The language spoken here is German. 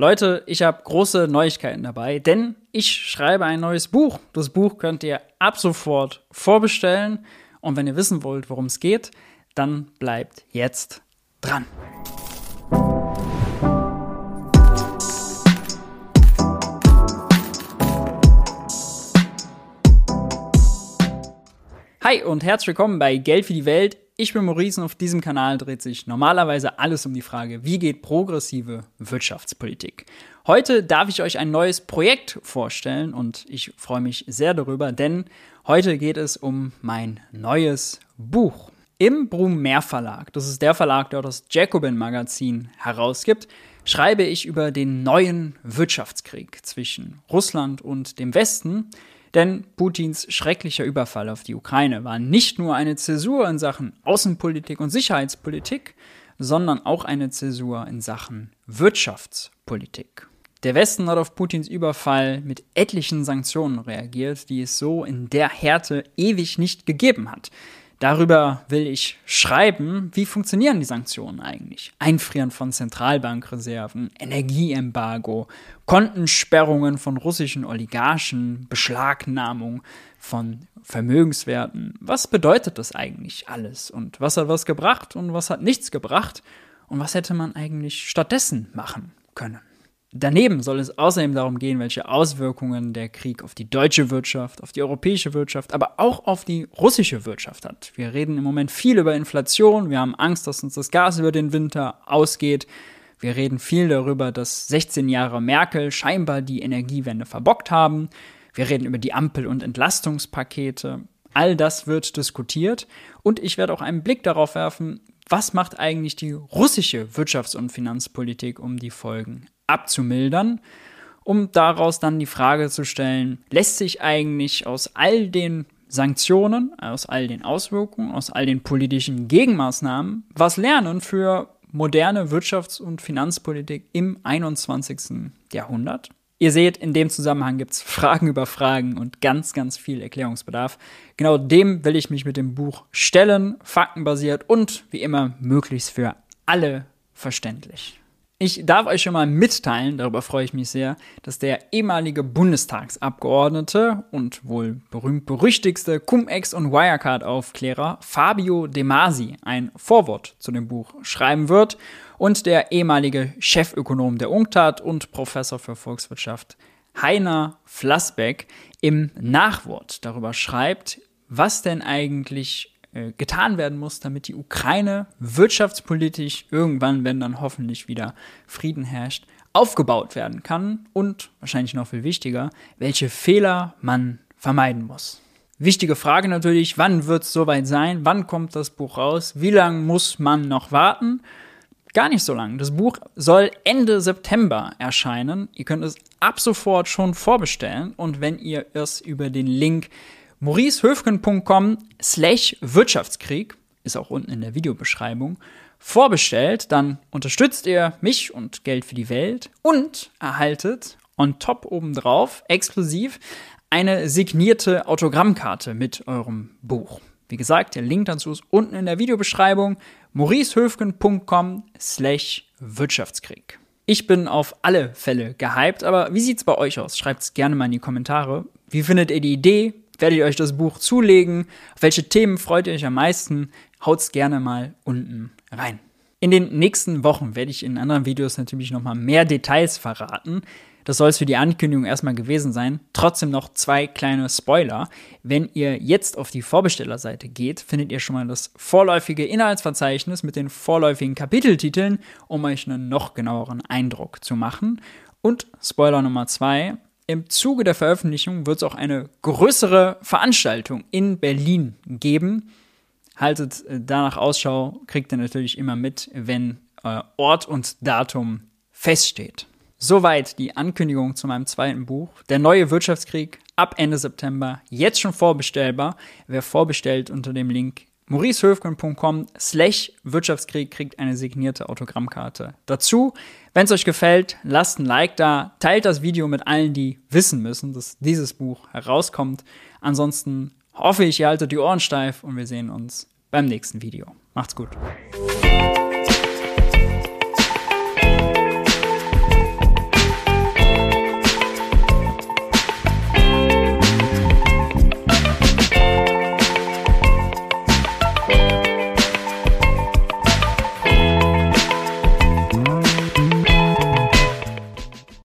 Leute, ich habe große Neuigkeiten dabei, denn ich schreibe ein neues Buch. Das Buch könnt ihr ab sofort vorbestellen. Und wenn ihr wissen wollt, worum es geht, dann bleibt jetzt dran. Hi und herzlich willkommen bei Geld für die Welt. Ich bin Maurice und auf diesem Kanal dreht sich normalerweise alles um die Frage, wie geht progressive Wirtschaftspolitik. Heute darf ich euch ein neues Projekt vorstellen und ich freue mich sehr darüber, denn heute geht es um mein neues Buch. Im Brumer Verlag, das ist der Verlag, der das Jacobin Magazin herausgibt, schreibe ich über den neuen Wirtschaftskrieg zwischen Russland und dem Westen, denn Putins schrecklicher Überfall auf die Ukraine war nicht nur eine Zäsur in Sachen Außenpolitik und Sicherheitspolitik, sondern auch eine Zäsur in Sachen Wirtschaftspolitik. Der Westen hat auf Putins Überfall mit etlichen Sanktionen reagiert, die es so in der Härte ewig nicht gegeben hat. Darüber will ich schreiben, wie funktionieren die Sanktionen eigentlich? Einfrieren von Zentralbankreserven, Energieembargo, Kontensperrungen von russischen Oligarchen, Beschlagnahmung von Vermögenswerten. Was bedeutet das eigentlich alles? Und was hat was gebracht und was hat nichts gebracht? Und was hätte man eigentlich stattdessen machen können? Daneben soll es außerdem darum gehen, welche Auswirkungen der Krieg auf die deutsche Wirtschaft, auf die europäische Wirtschaft, aber auch auf die russische Wirtschaft hat. Wir reden im Moment viel über Inflation, wir haben Angst, dass uns das Gas über den Winter ausgeht. Wir reden viel darüber, dass 16 Jahre Merkel scheinbar die Energiewende verbockt haben. Wir reden über die Ampel- und Entlastungspakete. All das wird diskutiert und ich werde auch einen Blick darauf werfen, was macht eigentlich die russische Wirtschafts- und Finanzpolitik, um die Folgen abzumildern, um daraus dann die Frage zu stellen, lässt sich eigentlich aus all den Sanktionen, aus all den Auswirkungen, aus all den politischen Gegenmaßnahmen was lernen für moderne Wirtschafts- und Finanzpolitik im 21. Jahrhundert? Ihr seht, in dem Zusammenhang gibt es Fragen über Fragen und ganz, ganz viel Erklärungsbedarf. Genau dem will ich mich mit dem Buch stellen, faktenbasiert und wie immer möglichst für alle verständlich. Ich darf euch schon mal mitteilen, darüber freue ich mich sehr, dass der ehemalige Bundestagsabgeordnete und wohl berühmt-berüchtigste Cum-Ex- und Wirecard-Aufklärer Fabio De Masi ein Vorwort zu dem Buch schreiben wird und der ehemalige Chefökonom der UNCTAD und Professor für Volkswirtschaft Heiner Flassbeck im Nachwort darüber schreibt, was denn eigentlich getan werden muss, damit die Ukraine wirtschaftspolitisch irgendwann, wenn dann hoffentlich wieder Frieden herrscht, aufgebaut werden kann und wahrscheinlich noch viel wichtiger, welche Fehler man vermeiden muss. Wichtige Frage natürlich, wann wird es soweit sein? Wann kommt das Buch raus? Wie lange muss man noch warten? Gar nicht so lange. Das Buch soll Ende September erscheinen. Ihr könnt es ab sofort schon vorbestellen und wenn ihr es über den Link mauricehöfgen.com slash Wirtschaftskrieg, ist auch unten in der Videobeschreibung, vorbestellt, dann unterstützt ihr mich und Geld für die Welt und erhaltet on top obendrauf exklusiv eine signierte Autogrammkarte mit eurem Buch. Wie gesagt, der Link dazu ist unten in der Videobeschreibung mauricehöfgen.com slash Wirtschaftskrieg. Ich bin auf alle Fälle gehypt, aber wie sieht's bei euch aus? Schreibt es gerne mal in die Kommentare. Wie findet ihr die Idee? Werdet ihr euch das Buch zulegen? Auf welche Themen freut ihr euch am meisten? Haut's gerne mal unten rein. In den nächsten Wochen werde ich in anderen Videos natürlich noch mal mehr Details verraten. Das soll es für die Ankündigung erstmal gewesen sein. Trotzdem noch zwei kleine Spoiler. Wenn ihr jetzt auf die Vorbestellerseite geht, findet ihr schon mal das vorläufige Inhaltsverzeichnis mit den vorläufigen Kapiteltiteln, um euch einen noch genaueren Eindruck zu machen. Und Spoiler Nummer zwei, im Zuge der Veröffentlichung wird es auch eine größere Veranstaltung in Berlin geben. Haltet äh, danach Ausschau, kriegt ihr natürlich immer mit, wenn äh, Ort und Datum feststeht. Soweit die Ankündigung zu meinem zweiten Buch. Der neue Wirtschaftskrieg ab Ende September, jetzt schon vorbestellbar. Wer vorbestellt unter dem Link mauricehöfgen.com slash Wirtschaftskrieg kriegt eine signierte Autogrammkarte dazu. Wenn es euch gefällt, lasst ein Like da, teilt das Video mit allen, die wissen müssen, dass dieses Buch herauskommt. Ansonsten hoffe ich, ihr haltet die Ohren steif und wir sehen uns beim nächsten Video. Macht's gut.